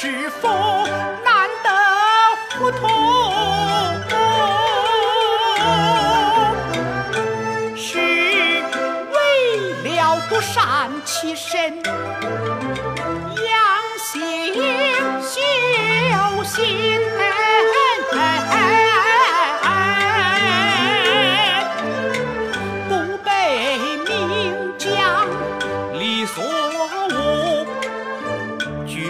是否难得糊涂？是为了独善其身，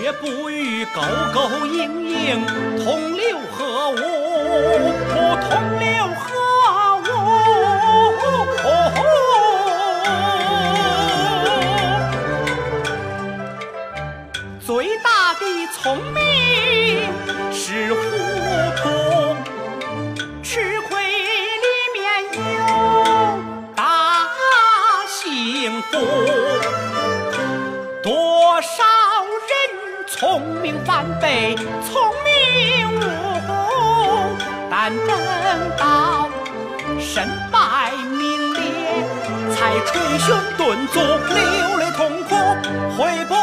绝不与勾勾引引同流合污，不同流合污。最大的聪明是糊涂，吃亏里面有大幸福。多少聪明反被聪明误，但等到身败名裂，才捶胸顿足，流泪痛哭，悔不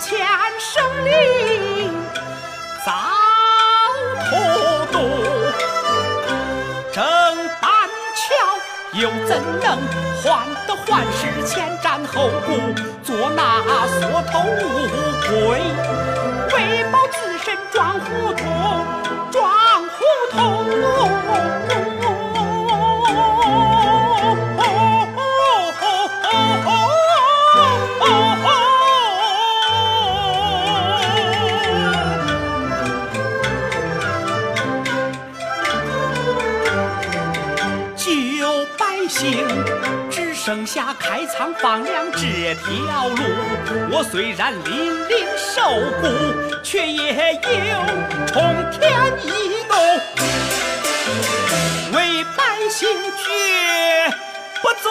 万千生灵遭荼毒。正板桥又怎能换得患失前瞻后顾，做那缩头乌龟，为保自身装糊涂，百姓，只剩下开仓放粮这条路。我虽然临临受苦，却也有冲天一怒，为百姓绝不做。